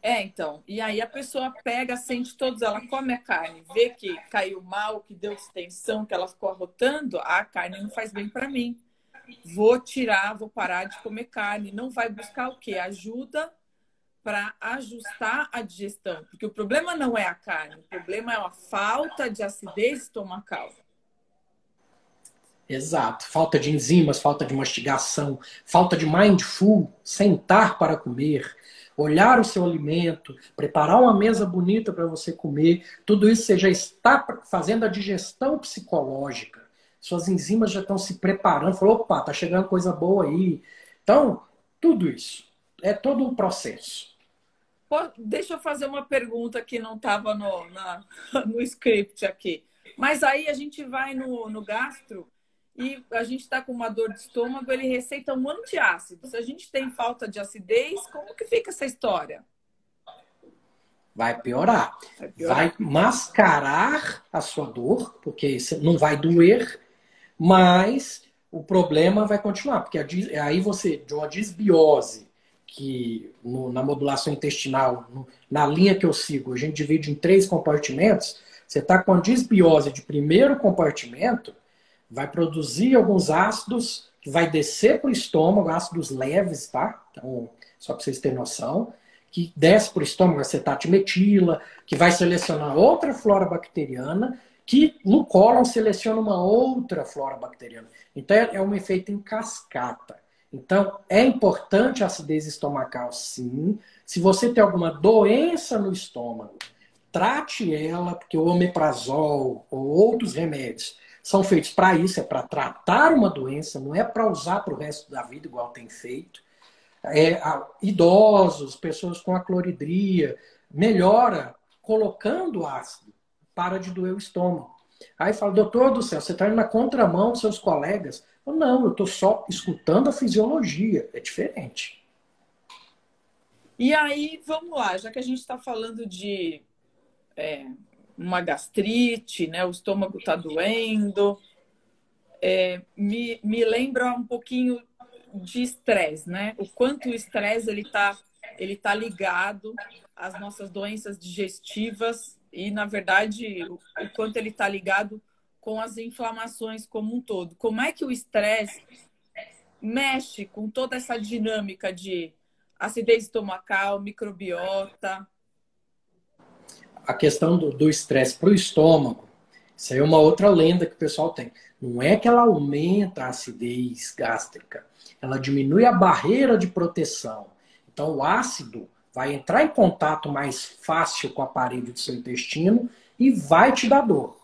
[SPEAKER 2] É, então. E aí a pessoa pega, sente todos, ela come a carne, vê que caiu mal, que deu distensão, que ela ficou arrotando, ah, a carne não faz bem para mim. Vou tirar, vou parar de comer carne. Não vai buscar o quê? Ajuda para ajustar a digestão. Porque o problema não é a carne, o problema é a falta de acidez estomacal.
[SPEAKER 1] Exato. Falta de enzimas, falta de mastigação, falta de mindful, sentar para comer, olhar o seu alimento, preparar uma mesa bonita para você comer, tudo isso você já está fazendo a digestão psicológica. Suas enzimas já estão se preparando, falou, opa, tá chegando coisa boa aí. Então, tudo isso é todo um processo.
[SPEAKER 2] Deixa eu fazer uma pergunta que não estava no, no script aqui. Mas aí a gente vai no, no gastro e a gente está com uma dor de estômago, ele receita um antiácido. Se a gente tem falta de acidez, como que fica essa história?
[SPEAKER 1] Vai piorar. Vai, piorar. vai mascarar a sua dor, porque não vai doer, mas o problema vai continuar, porque aí você, de uma desbiose, que no, na modulação intestinal, no, na linha que eu sigo, a gente divide em três compartimentos, você está com a desbiose de primeiro compartimento, vai produzir alguns ácidos que vai descer para o estômago, ácidos leves, tá? Então, só para vocês terem noção, que desce para o estômago acetato-metila, que vai selecionar outra flora bacteriana, que no cólon seleciona uma outra flora bacteriana. Então, é, é um efeito em cascata. Então, é importante a acidez estomacal, sim. Se você tem alguma doença no estômago, trate ela, porque o omeprazol ou outros remédios são feitos para isso, é para tratar uma doença, não é para usar para o resto da vida, igual tem feito. É, idosos, pessoas com acloridria, melhora colocando ácido, para de doer o estômago. Aí fala, doutor do céu, você está indo na contramão dos seus colegas. Eu, não, eu estou só escutando a fisiologia, é diferente.
[SPEAKER 2] E aí, vamos lá, já que a gente está falando de é, uma gastrite, né? O estômago está doendo. É, me, me lembra um pouquinho de estresse, né? O quanto o estresse ele está ele tá ligado às nossas doenças digestivas e, na verdade, o, quanto ele está ligado com as inflamações como um todo. Como é que o estresse mexe com toda essa dinâmica de acidez estomacal, microbiota?
[SPEAKER 1] A questão do estresse para o estômago, isso aí é uma outra lenda que o pessoal tem. Não é que ela aumenta a acidez gástrica, ela diminui a barreira de proteção. Então, o ácido vai entrar em contato mais fácil com a parede do seu intestino e vai te dar dor.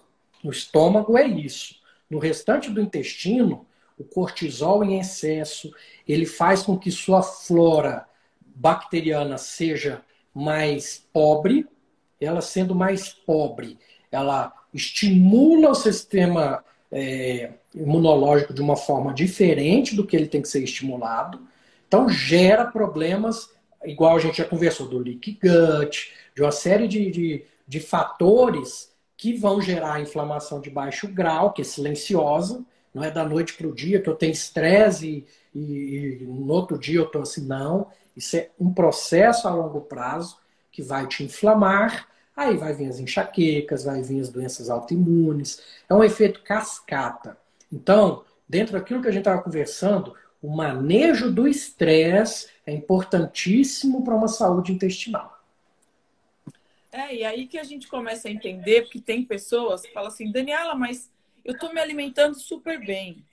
[SPEAKER 1] No estômago é isso. No restante do intestino, o cortisol em excesso, ele faz com que sua flora bacteriana seja mais pobre. Ela sendo mais pobre, ela estimula o sistema é, imunológico de uma forma diferente do que ele tem que ser estimulado. Então gera problemas, igual a gente já conversou, do leak gut, de uma série de, de, de fatores que vão gerar inflamação de baixo grau, que é silenciosa, não é da noite para o dia, que eu tenho estresse e, e, e, no outro dia eu estou assim, não. Isso é um processo a longo prazo que vai te inflamar, aí vai vir as enxaquecas, vai vir as doenças autoimunes. É um efeito cascata. Então, dentro daquilo que a gente estava conversando, o manejo do estresse é importantíssimo para uma saúde intestinal.
[SPEAKER 2] É, e aí que a gente começa a entender, porque tem pessoas que falam assim, Daniela, mas eu estou me alimentando super bem.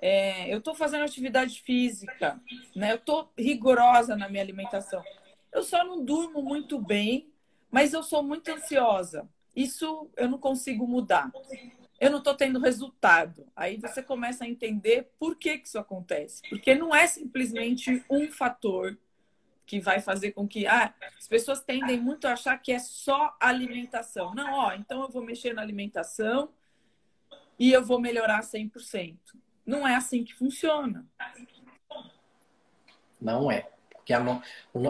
[SPEAKER 2] É, eu estou fazendo atividade física, né? Eu estou rigorosa na minha alimentação. Eu só não durmo muito bem, mas eu sou muito ansiosa. Isso eu não consigo mudar. Eu não estou tendo resultado. Aí você começa a entender por que, que isso acontece. Porque não é simplesmente um fator que vai fazer com que ah, as pessoas tendem muito a achar que é só alimentação. Não, ó, então eu vou mexer na alimentação e eu vou melhorar 100%. Não é assim que funciona.
[SPEAKER 1] Não é. Porque a,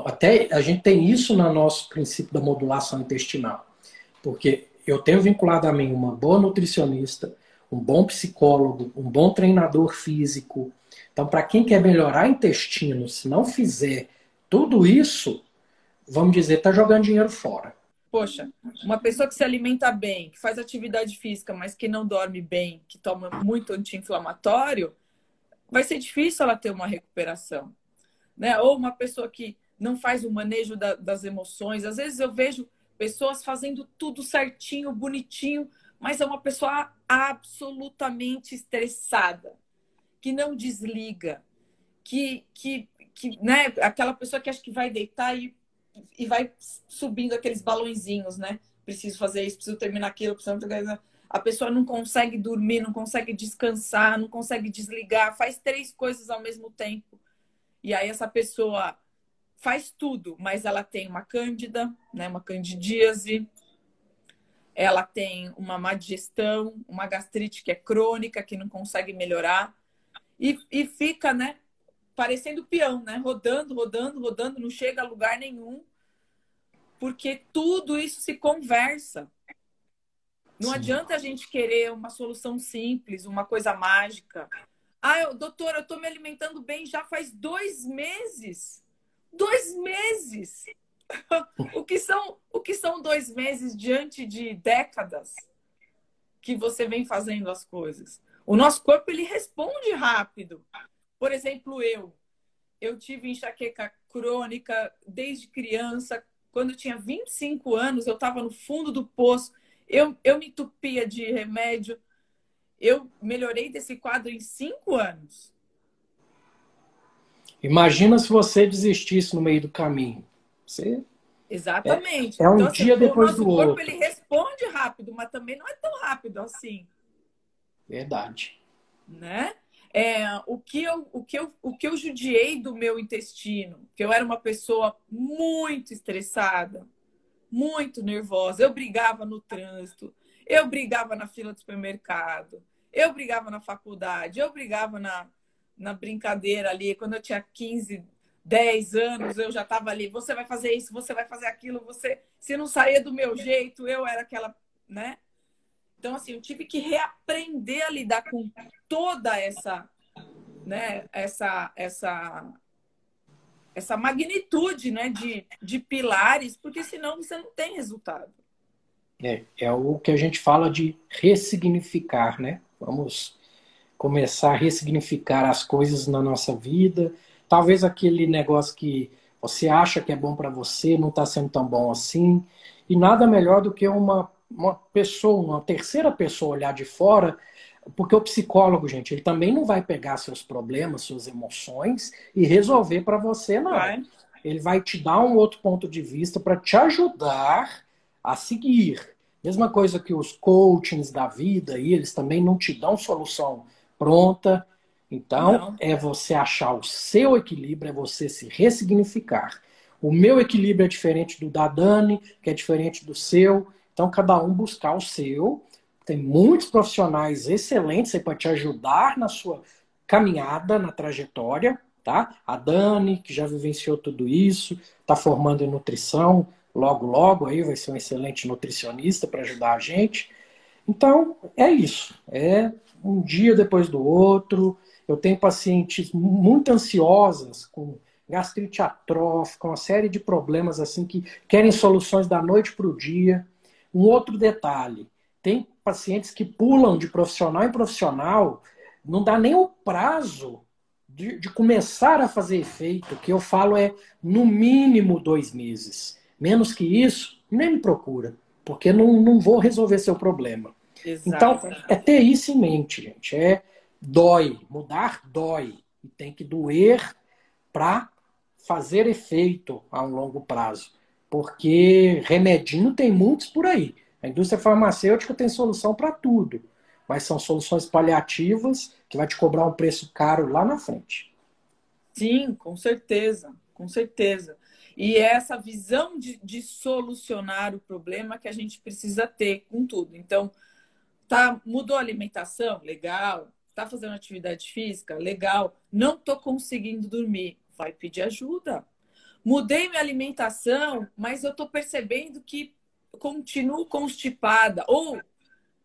[SPEAKER 1] até a gente tem isso no nosso princípio da modulação intestinal. Porque eu tenho vinculado a mim uma boa nutricionista, um bom psicólogo, um bom treinador físico. Então, para quem quer melhorar intestino, se não fizer tudo isso, vamos dizer, está jogando dinheiro fora.
[SPEAKER 2] Poxa, uma pessoa que se alimenta bem, que faz atividade física, mas que não dorme bem, que toma muito anti-inflamatório, vai ser difícil ela ter uma recuperação. Né? Ou uma pessoa que não faz o manejo da, das emoções. Às vezes eu vejo pessoas fazendo tudo certinho, bonitinho, mas é uma pessoa absolutamente estressada, que não desliga, que, que que, né, aquela pessoa que acha que vai deitar e, e vai subindo aqueles balãozinhos, né? Preciso fazer isso, preciso terminar aquilo, preciso a pessoa não consegue dormir, não consegue descansar, não consegue desligar, faz três coisas ao mesmo tempo. E aí essa pessoa faz tudo, mas ela tem uma cândida, né, uma candidíase, ela tem uma má digestão, uma gastrite que é crônica, que não consegue melhorar, e, e fica, né, parecendo peão, né? Rodando, rodando, rodando, não chega a lugar nenhum. Porque tudo isso se conversa. Não Sim. adianta a gente querer uma solução simples, uma coisa mágica. Ah, eu, doutor, eu estou me alimentando bem já faz dois meses. Dois meses! o, que são, o que são dois meses diante de décadas que você vem fazendo as coisas? O nosso corpo ele responde rápido. Por exemplo, eu. Eu tive enxaqueca crônica desde criança. Quando eu tinha 25 anos, eu estava no fundo do poço. Eu, eu me entupia de remédio. Eu melhorei desse quadro em cinco anos.
[SPEAKER 1] Imagina se você desistisse no meio do caminho. Você
[SPEAKER 2] Exatamente.
[SPEAKER 1] É, é um então, dia assim, depois do outro. O corpo
[SPEAKER 2] ele responde rápido, mas também não é tão rápido assim.
[SPEAKER 1] Verdade.
[SPEAKER 2] Né? é, o, que eu, o, que eu, o que eu judiei do meu intestino, que eu era uma pessoa muito estressada, muito nervosa. Eu brigava no trânsito, eu brigava na fila do supermercado, eu brigava na faculdade, eu brigava na, na brincadeira ali. Quando eu tinha 15, 10 anos, eu já estava ali. Você vai fazer isso, você vai fazer aquilo, você. Se não saía do meu jeito, eu era aquela, né? Então, assim, eu tive que reaprender a lidar com toda essa né, essa, essa, essa magnitude né, de, de pilares, porque senão você não tem resultado.
[SPEAKER 1] É, é o que a gente fala de ressignificar, né? Vamos começar a ressignificar as coisas na nossa vida. Talvez aquele negócio que você acha que é bom para você não está sendo tão bom assim. E nada melhor do que uma, uma pessoa, uma terceira pessoa olhar de fora, porque o psicólogo, gente, ele também não vai pegar seus problemas, suas emoções e resolver para você, não. Vai. Ele vai te dar um outro ponto de vista para te ajudar a seguir. Mesma coisa que os coachings da vida, aí, eles também não te dão solução pronta. Então, não. é você achar o seu equilíbrio, é você se ressignificar. O meu equilíbrio é diferente do da Dani, que é diferente do seu. Então, cada um buscar o seu. Tem muitos profissionais excelentes aí para te ajudar na sua caminhada, na trajetória, tá? A Dani, que já vivenciou tudo isso, está formando em nutrição, logo, logo aí vai ser um excelente nutricionista para ajudar a gente. Então, é isso. É um dia depois do outro. Eu tenho pacientes muito ansiosas, com gastrite atrófica, uma série de problemas assim que querem soluções da noite para o dia. Um outro detalhe: tem pacientes que pulam de profissional em profissional, não dá nem o prazo de, de começar a fazer efeito. Que eu falo é no mínimo dois meses. Menos que isso, nem me procura, porque não, não vou resolver seu problema. Exato. Então, é ter isso em mente, gente. É dói. Mudar dói. E tem que doer para fazer efeito a um longo prazo. Porque remedinho tem muitos por aí. A indústria farmacêutica tem solução para tudo. Mas são soluções paliativas que vai te cobrar um preço caro lá na frente.
[SPEAKER 2] Sim, com certeza. Com certeza. E é essa visão de, de solucionar o problema que a gente precisa ter com tudo. Então, Tá, mudou a alimentação? Legal. Tá fazendo atividade física? Legal. Não tô conseguindo dormir. Vai pedir ajuda. Mudei minha alimentação, mas eu tô percebendo que continuo constipada. Ou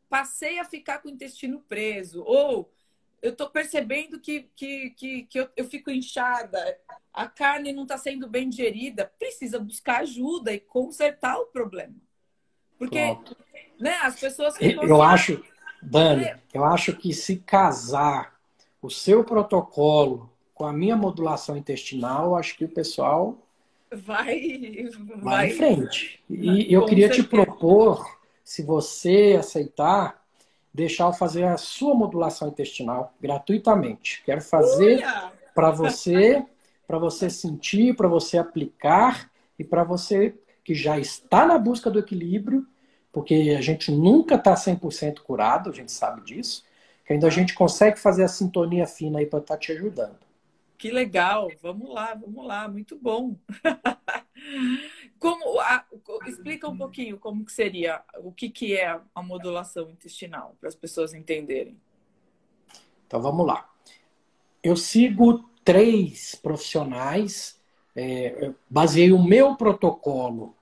[SPEAKER 2] passei a ficar com o intestino preso. Ou eu tô percebendo que, que, que, que eu, eu fico inchada. A carne não está sendo bem digerida. Precisa buscar ajuda e consertar o problema. Porque Pronto. Né, as pessoas que
[SPEAKER 1] Eu acho, Dani, eu acho que se casar o seu protocolo com a minha modulação intestinal, acho que o pessoal
[SPEAKER 2] vai,
[SPEAKER 1] vai, vai em frente. E eu queria certeza. te propor, se você aceitar, deixar eu fazer a sua modulação intestinal gratuitamente. Quero fazer para você, para você sentir, para você aplicar e para você que já está na busca do equilíbrio porque a gente nunca está 100% curado, a gente sabe disso, que ainda a gente consegue fazer a sintonia fina aí para estar tá te ajudando.
[SPEAKER 2] Que legal, vamos lá, vamos lá, muito bom. como a, explica um pouquinho como que seria, o que, que é a modulação intestinal, para as pessoas entenderem.
[SPEAKER 1] Então vamos lá. Eu sigo três profissionais, é, baseei o meu protocolo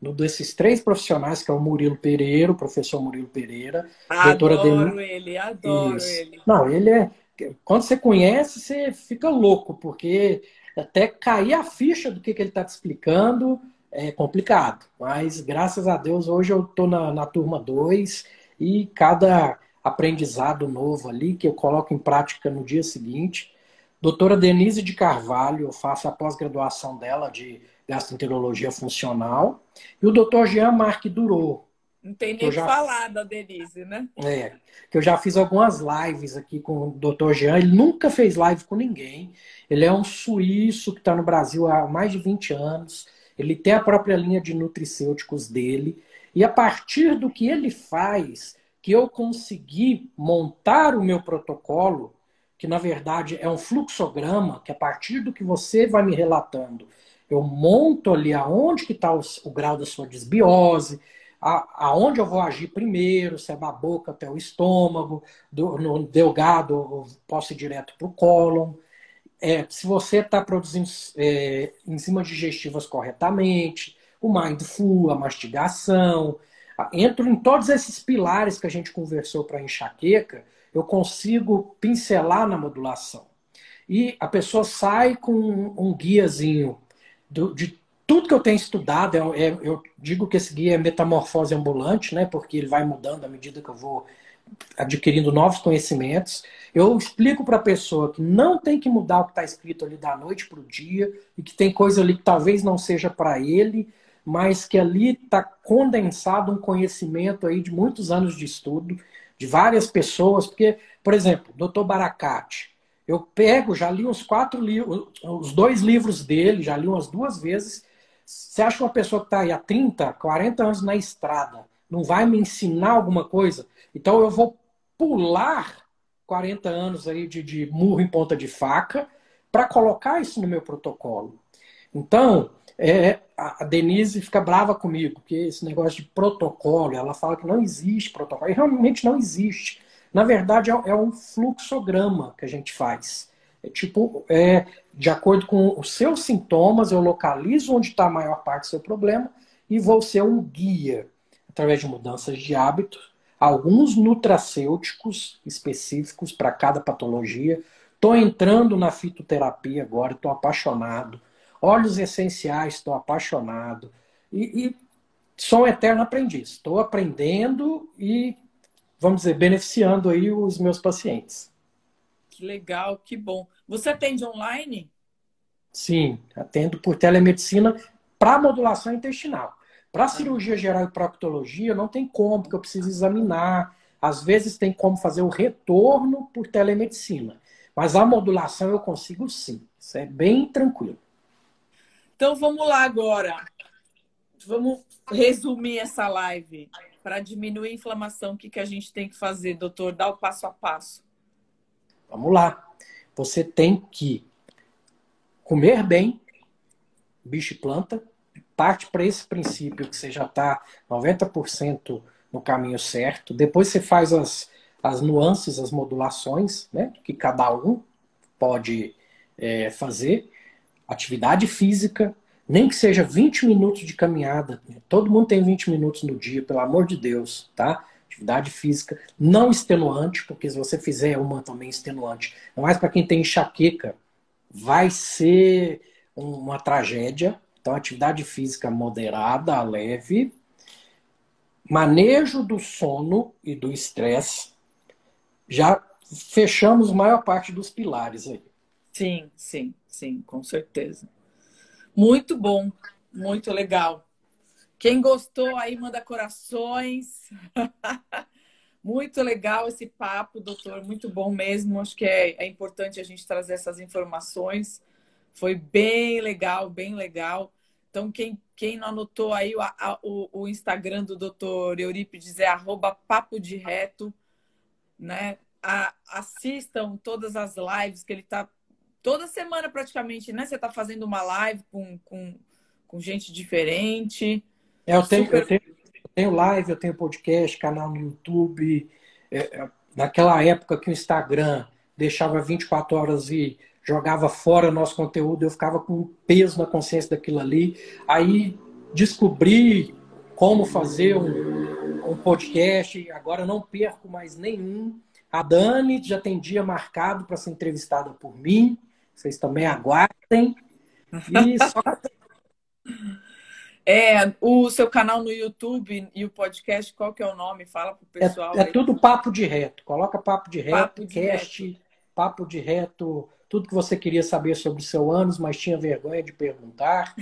[SPEAKER 1] no desses três profissionais, que é o Murilo Pereira, o professor Murilo Pereira.
[SPEAKER 2] Adoro Demi... ele, adoro Isso. ele.
[SPEAKER 1] Não, ele é. Quando você conhece, você fica louco, porque até cair a ficha do que, que ele está te explicando é complicado. Mas graças a Deus, hoje eu estou na, na turma 2 e cada aprendizado novo ali que eu coloco em prática no dia seguinte. Doutora Denise de Carvalho, eu faço a pós-graduação dela de gastroenterologia funcional, e o Dr. Jean Marc Durou.
[SPEAKER 2] Não tem nem que já... falar da Denise, né?
[SPEAKER 1] É, que eu já fiz algumas lives aqui com o Dr. Jean, ele nunca fez live com ninguém, ele é um suíço que está no Brasil há mais de 20 anos, ele tem a própria linha de nutricêuticos dele, e a partir do que ele faz, que eu consegui montar o meu protocolo, que na verdade é um fluxograma, que a partir do que você vai me relatando, eu monto ali aonde que está o, o, grau da sua desbiose, a, aonde eu vou agir primeiro, se é da boca até o estômago, do, no delgado eu posso ir direto para o cólon. É, se você está produzindo é, enzimas digestivas corretamente, o mindful, a mastigação. Entro em todos esses pilares que a gente conversou para enxaqueca, eu consigo pincelar na modulação. e a pessoa sai com um guiazinho do, de tudo que eu tenho estudado. Eu, é, é, eu digo que esse guia é metamorfose ambulante, né? Porque ele vai mudando à medida que eu vou adquirindo novos conhecimentos. Eu explico para a pessoa que não tem que mudar o que está escrito ali da noite para o dia e que tem coisa ali que talvez não seja para ele, mas que ali está condensado um conhecimento aí de muitos anos de estudo de várias pessoas, porque, por exemplo, Dr. Baracate, eu pego, já li uns quatro livros, os dois livros dele, já li umas duas vezes. Você acha que uma pessoa que está aí há 30, 40 anos na estrada não vai me ensinar alguma coisa? Então eu vou pular 40 anos aí de, de murro em ponta de faca para colocar isso no meu protocolo. Então, é, a Denise fica brava comigo, porque esse negócio de protocolo, ela fala que não existe protocolo, e realmente não existe. Na verdade, é, é um fluxograma que a gente faz. É tipo, é, de acordo com os seus sintomas, eu localizo onde está a maior parte do seu problema e vou ser um guia através de mudanças de hábito, alguns nutracêuticos específicos para cada patologia. Estou entrando na fitoterapia agora, estou apaixonado. Óleos essenciais, estou apaixonado. E, e sou um eterno aprendiz. Estou aprendendo e vamos dizer, beneficiando aí os meus pacientes.
[SPEAKER 2] Que legal, que bom. Você atende online?
[SPEAKER 1] Sim, atendo por telemedicina para modulação intestinal. Para ah. cirurgia geral e proctologia, não tem como, porque eu preciso examinar. Às vezes tem como fazer o retorno por telemedicina. Mas a modulação eu consigo sim. Isso é bem tranquilo.
[SPEAKER 2] Então vamos lá agora. Vamos resumir essa live para diminuir a inflamação, o que, que a gente tem que fazer, doutor? Dá o passo a passo.
[SPEAKER 1] Vamos lá. Você tem que comer bem, bicho e planta, parte para esse princípio que você já está 90% no caminho certo. Depois você faz as, as nuances, as modulações, né, que cada um pode é, fazer. Atividade física, nem que seja 20 minutos de caminhada. Todo mundo tem 20 minutos no dia, pelo amor de Deus, tá? Atividade física não extenuante, porque se você fizer uma também extenuante, mais para quem tem enxaqueca, vai ser uma tragédia. Então, atividade física moderada, leve, manejo do sono e do estresse. Já fechamos maior parte dos pilares aí.
[SPEAKER 2] Sim, sim, sim, com certeza. Muito bom, muito legal. Quem gostou aí, manda corações. muito legal esse papo, doutor. Muito bom mesmo. Acho que é, é importante a gente trazer essas informações. Foi bem legal, bem legal. Então, quem, quem não anotou aí, o, a, o, o Instagram do doutor Eurípides é arroba papo de reto, né? A, assistam todas as lives que ele está toda semana praticamente, né? Você está fazendo uma live com, com, com gente diferente.
[SPEAKER 1] É, eu, tenho, Super... eu, tenho, tenho live, eu tenho podcast, canal no YouTube. É, é naquela época que o Instagram deixava 24 horas e jogava fora nosso conteúdo, eu ficava com peso na consciência daquilo ali. Aí descobri como fazer um, um podcast, agora não perco mais nenhum. A Dani já tem dia marcado para ser entrevistada por mim. Vocês também aguardem. E só...
[SPEAKER 2] É, o seu canal no YouTube e o podcast, qual que é o nome? Fala pro é, pessoal.
[SPEAKER 1] É, é tudo papo de reto. Coloca papo de reto, papo de cast, reto. papo de reto, tudo que você queria saber sobre o seu anos, mas tinha vergonha de perguntar.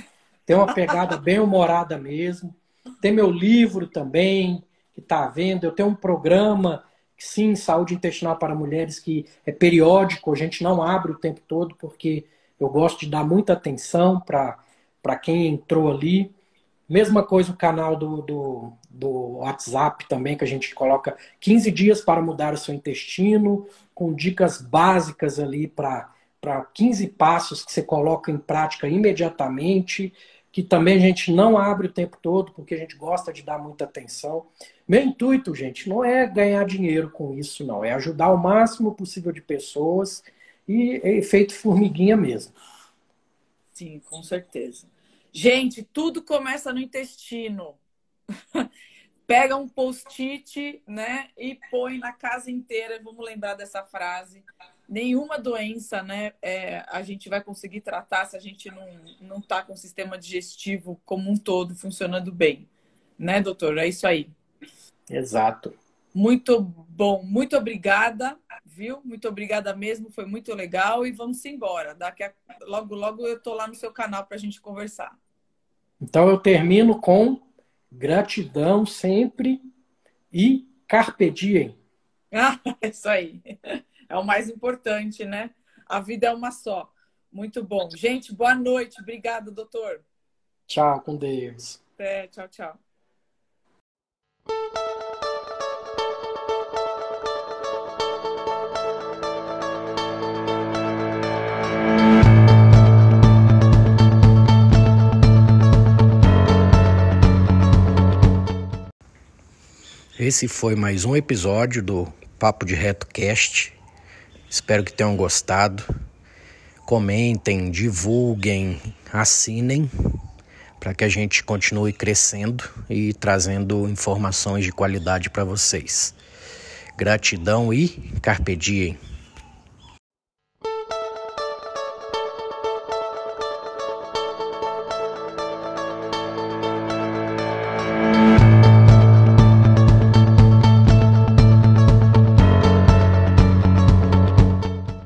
[SPEAKER 1] Tem uma pegada bem humorada mesmo. Tem meu livro também, que está vendo. Eu tenho um programa sim, saúde intestinal para mulheres que é periódico, a gente não abre o tempo todo, porque eu gosto de dar muita atenção para quem entrou ali. Mesma coisa o canal do, do, do WhatsApp também, que a gente coloca 15 dias para mudar o seu intestino, com dicas básicas ali para 15 passos que você coloca em prática imediatamente, que também a gente não abre o tempo todo, porque a gente gosta de dar muita atenção. Meu intuito, gente, não é ganhar dinheiro com isso, não. É ajudar o máximo possível de pessoas e é formiguinha mesmo.
[SPEAKER 2] Sim, com certeza. Gente, tudo começa no intestino. Pega um post-it, né, e põe na casa inteira. Vamos lembrar dessa frase. nenhuma doença, né, é, a gente vai conseguir tratar se a gente não não está com o sistema digestivo como um todo funcionando bem, né, doutor? É isso aí.
[SPEAKER 3] Exato.
[SPEAKER 2] Muito bom, muito obrigada, viu? Muito obrigada mesmo, foi muito legal e vamos embora. Daqui a, logo logo eu tô lá no seu canal para a gente conversar.
[SPEAKER 3] Então eu termino com gratidão sempre e carpe diem.
[SPEAKER 2] Ah, isso aí. É o mais importante, né? A vida é uma só. Muito bom. Gente, boa noite. Obrigada, doutor.
[SPEAKER 3] Tchau, com Deus.
[SPEAKER 2] É, tchau, tchau.
[SPEAKER 1] Esse foi mais um episódio do Papo de Reto Cast. Espero que tenham gostado. Comentem, divulguem, assinem para que a gente continue crescendo e trazendo informações de qualidade para vocês. Gratidão e carpe diem.